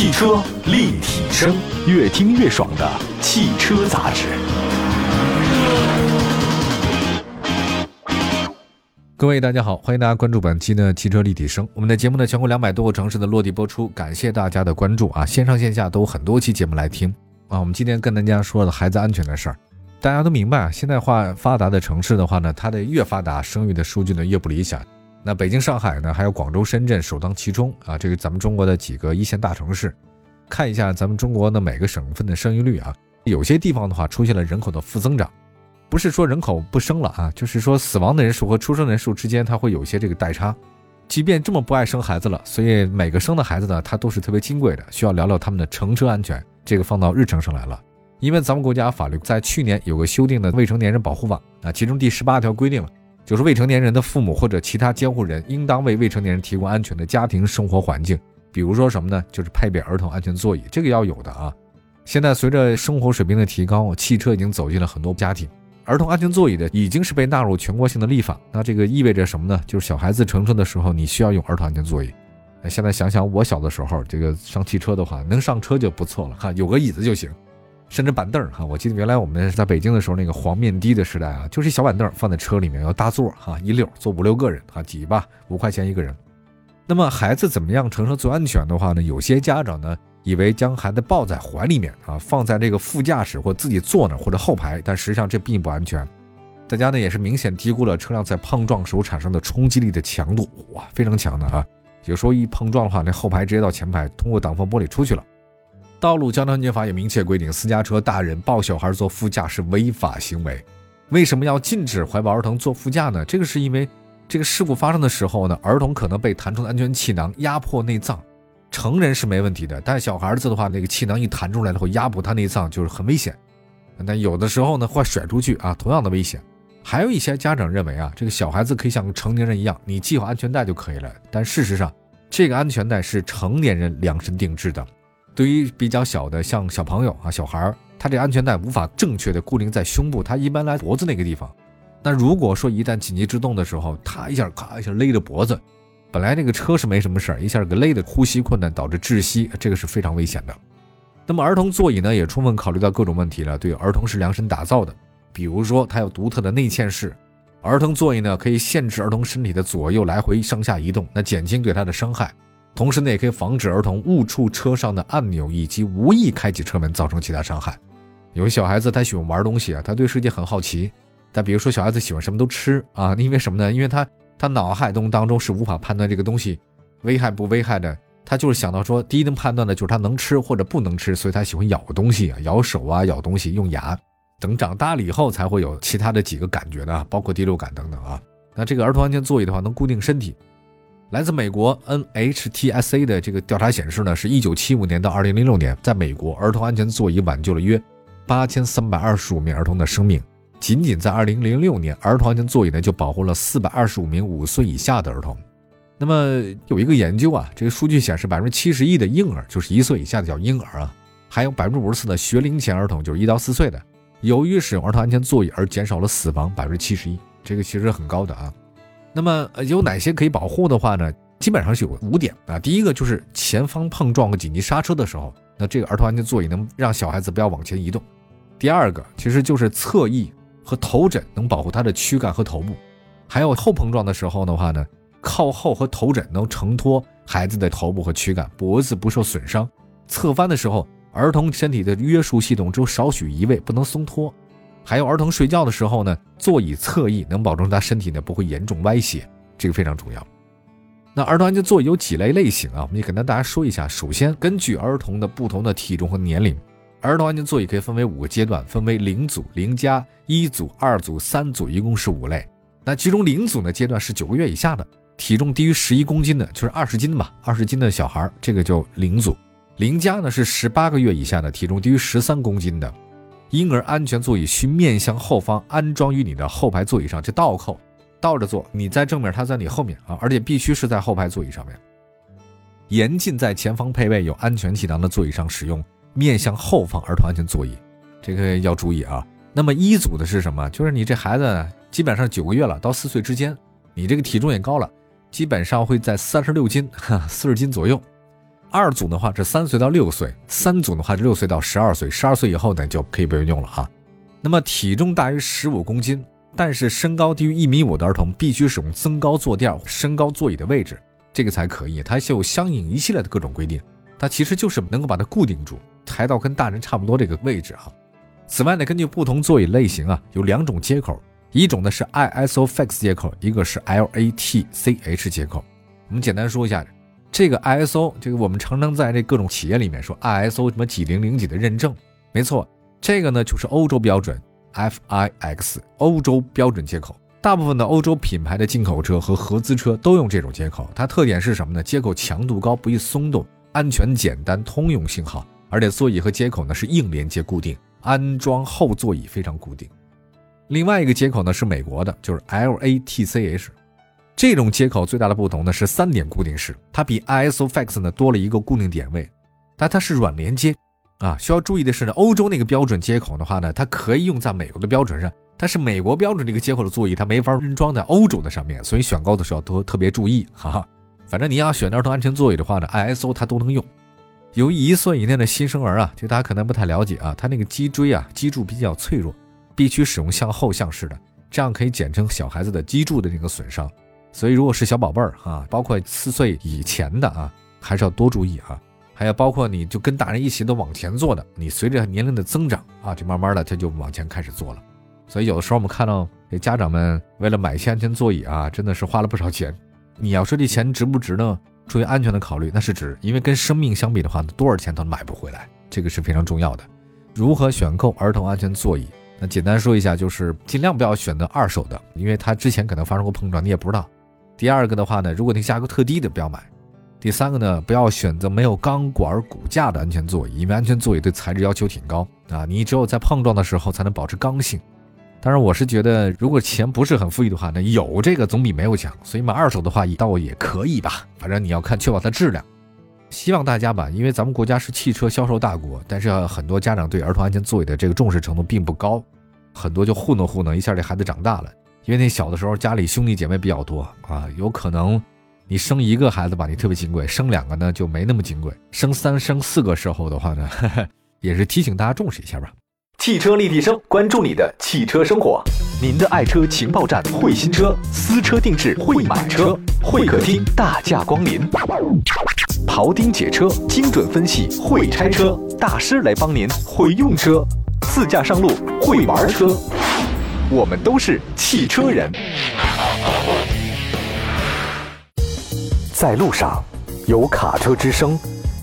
汽车立体声，越听越爽的汽车杂志。各位大家好，欢迎大家关注本期的汽车立体声。我们的节目呢，全国两百多个城市的落地播出，感谢大家的关注啊！线上线下都有很多期节目来听啊。我们今天跟大家说的孩子安全的事儿，大家都明白啊。现代化发达的城市的话呢，它的越发达，生育的数据呢越不理想。那北京、上海呢，还有广州、深圳首当其冲啊！这个咱们中国的几个一线大城市，看一下咱们中国的每个省份的生育率啊，有些地方的话出现了人口的负增长，不是说人口不生了啊，就是说死亡的人数和出生人数之间它会有一些这个代差。即便这么不爱生孩子了，所以每个生的孩子呢，他都是特别金贵的，需要聊聊他们的乘车安全，这个放到日程上来了。因为咱们国家法律在去年有个修订的未成年人保护法啊，其中第十八条规定了。就是未成年人的父母或者其他监护人，应当为未成年人提供安全的家庭生活环境。比如说什么呢？就是配备儿童安全座椅，这个要有的啊。现在随着生活水平的提高，汽车已经走进了很多家庭，儿童安全座椅的已经是被纳入全国性的立法。那这个意味着什么呢？就是小孩子乘车的时候，你需要用儿童安全座椅。现在想想，我小的时候，这个上汽车的话，能上车就不错了哈，有个椅子就行。甚至板凳儿哈，我记得原来我们在北京的时候，那个黄面的的时代啊，就是一小板凳放在车里面，要搭座哈，一溜坐五六个人哈，挤吧，五块钱一个人。那么孩子怎么样乘车最安全的话呢？有些家长呢，以为将孩子抱在怀里面啊，放在这个副驾驶或自己坐那或者后排，但实际上这并不安全。大家呢也是明显低估了车辆在碰撞时候产生的冲击力的强度，哇，非常强的啊！有时候一碰撞的话，那后排直接到前排，通过挡风玻璃出去了。道路交通安全法也明确规定，私家车大人抱小孩坐副驾是违法行为。为什么要禁止怀抱儿童坐副驾呢？这个是因为这个事故发生的时候呢，儿童可能被弹出的安全气囊压迫内脏，成人是没问题的，但小孩子的话，那个气囊一弹出来了会压迫他内脏，就是很危险。那有的时候呢会甩出去啊，同样的危险。还有一些家长认为啊，这个小孩子可以像成年人一样，你系好安全带就可以了。但事实上，这个安全带是成年人量身定制的。对于比较小的，像小朋友啊、小孩儿，他这安全带无法正确的固定在胸部，他一般来脖子那个地方。那如果说一旦紧急制动的时候，他一下咔一下勒着脖子，本来那个车是没什么事儿，一下给勒的呼吸困难，导致窒息，这个是非常危险的。那么儿童座椅呢，也充分考虑到各种问题了，对儿童是量身打造的，比如说它有独特的内嵌式，儿童座椅呢可以限制儿童身体的左右来回上下移动，那减轻对他的伤害。同时呢，也可以防止儿童误触车上的按钮，以及无意开启车门造成其他伤害。有些小孩子他喜欢玩东西啊，他对世界很好奇。但比如说小孩子喜欢什么都吃啊，因为什么呢？因为他他脑海中当中是无法判断这个东西危害不危害的，他就是想到说第一能判断的就是他能吃或者不能吃，所以他喜欢咬东西啊，咬手啊，咬东西用牙。等长大了以后才会有其他的几个感觉的，包括第六感等等啊。那这个儿童安全座椅的话，能固定身体。来自美国 NHTSA 的这个调查显示呢，是一九七五年到二零零六年，在美国儿童安全座椅挽救了约八千三百二十五名儿童的生命。仅仅在二零零六年，儿童安全座椅呢就保护了四百二十五名五岁以下的儿童。那么有一个研究啊，这个数据显示，百分之七十一的婴儿就是一岁以下的叫婴儿啊，还有百分之五十四的学龄前儿童就是一到四岁的，由于使用儿童安全座椅而减少了死亡百分之七十一，这个其实很高的啊。那么有哪些可以保护的话呢？基本上是有五点啊。第一个就是前方碰撞和紧急刹车的时候，那这个儿童安全座椅能让小孩子不要往前移动。第二个其实就是侧翼和头枕能保护他的躯干和头部。还有后碰撞的时候的话呢，靠后和头枕能承托孩子的头部和躯干，脖子不受损伤。侧翻的时候，儿童身体的约束系统只有少许移位，不能松脱。还有儿童睡觉的时候呢，座椅侧翼能保证他身体呢不会严重歪斜，这个非常重要。那儿童安全座椅有几类类型啊？我们也跟大家说一下。首先，根据儿童的不同的体重和年龄，儿童安全座椅可以分为五个阶段，分为零组、零加、一组、二组、三组，一共是五类。那其中零组呢阶段是九个月以下的，体重低于十一公斤的，就是二十斤吧，二十斤的小孩，这个叫零组。零加呢是十八个月以下的，体重低于十三公斤的。婴儿安全座椅需面向后方安装于你的后排座椅上，就倒扣，倒着坐，你在正面，他在你后面啊，而且必须是在后排座椅上面。严禁在前方配备有安全气囊的座椅上使用面向后方儿童安全座椅，这个要注意啊。那么一组的是什么？就是你这孩子基本上九个月了，到四岁之间，你这个体重也高了，基本上会在三十六斤、四十斤左右。二组的话是三岁到六岁，三组的话是六岁到十二岁，十二岁以后呢就可以不用用了哈。那么体重大于十五公斤，但是身高低于一米五的儿童必须使用增高坐垫升高座椅的位置，这个才可以。它有相应一系列的各种规定，它其实就是能够把它固定住，抬到跟大人差不多这个位置哈。此外呢，根据不同座椅类型啊，有两种接口，一种呢是 ISOFIX 接口，一个是 LATCH 接口。我们简单说一下，这个 ISO，这个我们常常在这各种企业里面说 ISO 什么几零零几的认证，没错，这个呢就是欧洲标准 FIX 欧洲标准接口。大部分的欧洲品牌的进口车和合资车都用这种接口，它特点是什么呢？接口强度高，不易松动，安全简单，通用性好，而且座椅和接口呢是硬连接固定。安装后座椅非常固定。另外一个接口呢是美国的，就是 LATCH。这种接口最大的不同呢是三点固定式，它比 ISOFIX 呢多了一个固定点位，但它是软连接啊。需要注意的是呢，欧洲那个标准接口的话呢，它可以用在美国的标准上，但是美国标准这个接口的座椅它没法安装在欧洲的上面，所以选购的时候都特别注意哈。反正你要选儿童安全座椅的话呢，ISO 它都能用。由于一岁以内的新生儿啊，就大家可能不太了解啊，他那个脊椎啊，脊柱比较脆弱，必须使用向后向式的，这样可以减轻小孩子的脊柱的那个损伤。所以如果是小宝贝儿哈，包括四岁以前的啊，还是要多注意啊。还有包括你就跟大人一起都往前坐的，你随着年龄的增长啊，就慢慢的他就往前开始坐了。所以有的时候我们看到这家长们为了买一些安全座椅啊，真的是花了不少钱。你要说这钱值不值呢？出于安全的考虑，那是指，因为跟生命相比的话，多少钱都买不回来，这个是非常重要的。如何选购儿童安全座椅？那简单说一下，就是尽量不要选择二手的，因为它之前可能发生过碰撞，你也不知道。第二个的话呢，如果那价格特低的，不要买。第三个呢，不要选择没有钢管骨架的安全座椅，因为安全座椅对材质要求挺高啊，你只有在碰撞的时候才能保持刚性。当然，我是觉得，如果钱不是很富裕的话，那有这个总比没有强。所以买二手的话，倒也可以吧。反正你要看，确保它质量。希望大家吧，因为咱们国家是汽车销售大国，但是很多家长对儿童安全座椅的这个重视程度并不高，很多就糊弄糊弄一下，这孩子长大了。因为那小的时候家里兄弟姐妹比较多啊，有可能你生一个孩子吧，你特别金贵；生两个呢，就没那么金贵；生三、生四个时候的话呢，也是提醒大家重视一下吧。汽车立体声，关注你的汽车生活。您的爱车情报站，会新车，私车定制，会买车，会客厅大驾光临，庖丁解车，精准分析，会拆车大师来帮您，会用车，自驾上路，会玩车，我们都是汽车人。在路上，有卡车之声，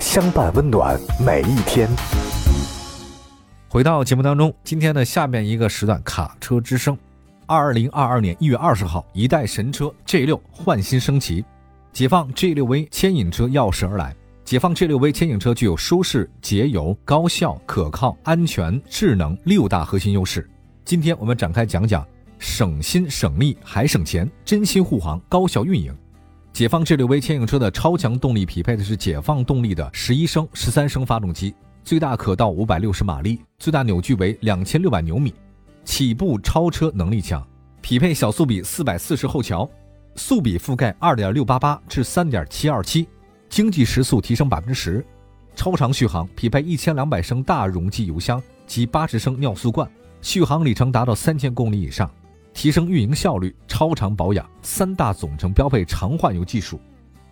相伴温暖每一天。回到节目当中，今天的下面一个时段卡车之声，二零二二年一月二十号，一代神车 G 六焕新升级，解放 G 六 V 牵引车钥匙而来。解放 G 六 V 牵引车具有舒适、节油、高效、可靠、安全、智能六大核心优势。今天我们展开讲讲，省心省力还省钱，真心护航，高效运营。解放 G 六 V 牵引车的超强动力匹配的是解放动力的十一升、十三升发动机。最大可到五百六十马力，最大扭矩为两千六百牛米，起步超车能力强，匹配小速比四百四十后桥，速比覆盖二点六八八至三点七二七，经济时速提升百分之十，超长续航，匹配一千两百升大容积油箱及八十升尿素罐，续航里程达到三千公里以上，提升运营效率，超长保养，三大总成标配长换油技术，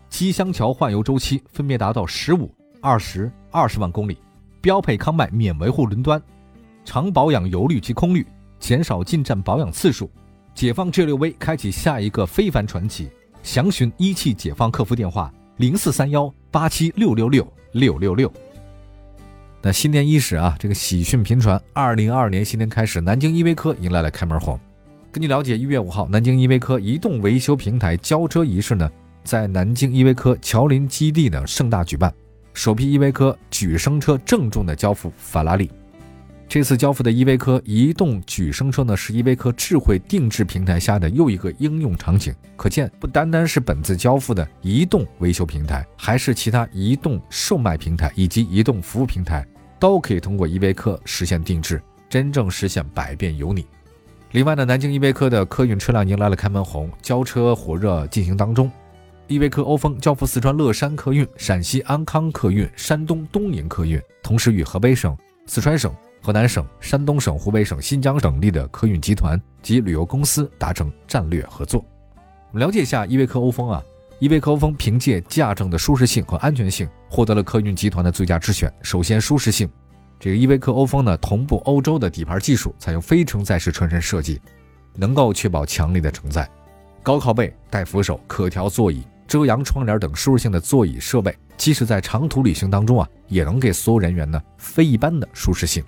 机箱桥换油周期分别达到十五、二十、二十万公里。标配康迈免维护轮端，长保养油率及空滤，减少进站保养次数。解放 G 六 V 开启下一个非凡传奇，详询一汽解放客服电话零四三幺八七六六六六六六。那新年伊始啊，这个喜讯频传，二零二二年新年开始，南京依维柯迎来了开门红。根据了解，一月五号，南京依维柯移动维修平台交车仪式呢，在南京依维柯乔林基地呢盛大举办。首批依维柯举升车郑重的交付法拉利。这次交付的依维柯移动举升车呢，是依维柯智慧定制平台下的又一个应用场景。可见，不单单是本次交付的移动维修平台，还是其他移动售卖平台以及移动服务平台，都可以通过依维柯实现定制，真正实现百变有你。另外呢，南京依维柯的客运车辆迎来了开门红，交车火热进行当中。依维柯欧风交付四川乐山客运、陕西安康客运、山东东营客运，同时与河北省、四川省、河南省、山东省、湖北省、新疆省立的客运集团及旅游公司达成战略合作。我们了解一下依维柯欧风啊，依维柯欧风凭借驾乘的舒适性和安全性，获得了客运集团的最佳之选。首先，舒适性，这个依维柯欧风呢，同步欧洲的底盘技术，采用非承载式车身设计，能够确保强力的承载。高靠背、带扶手、可调座椅。遮阳窗帘等舒适性的座椅设备，即使在长途旅行当中啊，也能给所有人员呢非一般的舒适性。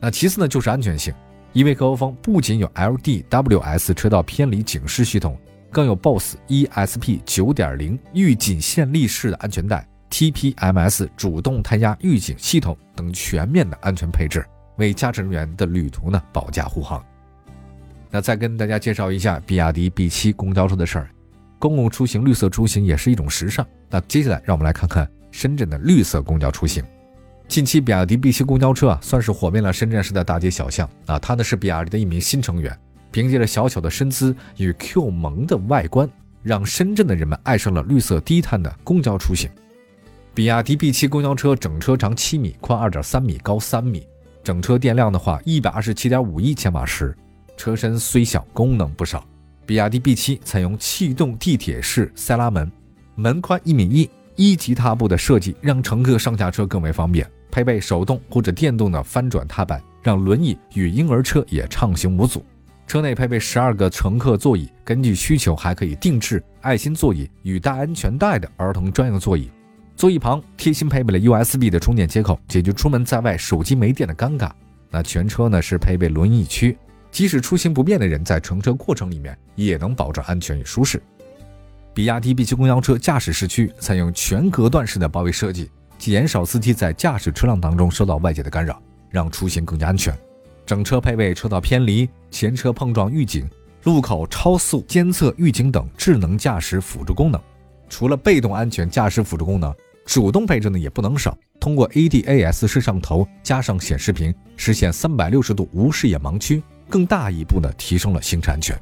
那其次呢就是安全性，依维柯欧风不仅有 LDWS 车道偏离警示系统，更有 BOSS ESP 9.0预警线立式的安全带、TPMS 主动胎压预警系统等全面的安全配置，为驾驶人员的旅途呢保驾护航。那再跟大家介绍一下比亚迪 B7 公交车的事儿。公共出行、绿色出行也是一种时尚。那接下来，让我们来看看深圳的绿色公交出行。近期，比亚迪 B7 公交车啊，算是火遍了深圳市的大街小巷啊。它呢是比亚迪的一名新成员，凭借着小巧的身姿与 Q 萌的外观，让深圳的人们爱上了绿色低碳的公交出行。比亚迪 B7 公交车整车长七米，宽二点三米，高三米，整车电量的话一百二十七点五一千瓦时，车身虽小，功能不少。比亚迪 B7 采用气动地铁式塞拉门，门宽一米一，一级踏步的设计让乘客上下车更为方便。配备手动或者电动的翻转踏板，让轮椅与婴儿车也畅行无阻。车内配备十二个乘客座椅，根据需求还可以定制爱心座椅与带安全带的儿童专用座椅。座椅旁贴心配备了 USB 的充电接口，解决出门在外手机没电的尴尬。那全车呢是配备轮椅区。即使出行不便的人，在乘车过程里面也能保证安全与舒适。比亚迪 B7 公交车驾驶室区采用全隔断式的包围设计，减少司机在驾驶车辆当中受到外界的干扰，让出行更加安全。整车配备车道偏离、前车碰撞预警、路口超速监测预警等智能驾驶辅助功能。除了被动安全驾驶辅助功能，主动配置呢也不能少。通过 ADAS 摄像头加上显示屏，实现三百六十度无视野盲区。更大一步呢提升了行车安全。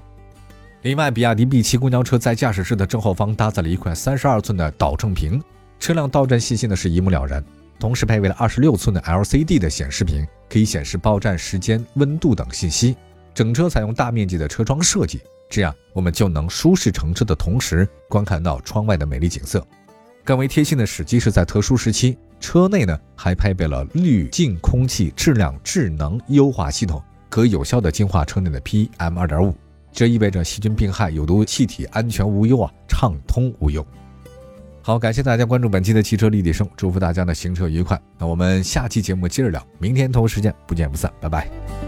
另外，比亚迪 B7 公交车在驾驶室的正后方搭载了一块三十二寸的导正屏，车辆到站信息呢是一目了然。同时配备了二十六寸的 LCD 的显示屏，可以显示报站时间、温度等信息。整车采用大面积的车窗设计，这样我们就能舒适乘车的同时观看到窗外的美丽景色。更为贴心的是，即使在特殊时期，车内呢还配备了滤净空气质量智能优化系统。可有效的净化车内的 PM 二点五，这意味着细菌病害、有毒气体安全无忧啊，畅通无忧。好，感谢大家关注本期的汽车立体声，祝福大家的行车愉快。那我们下期节目接着聊，明天同一时间不见不散，拜拜。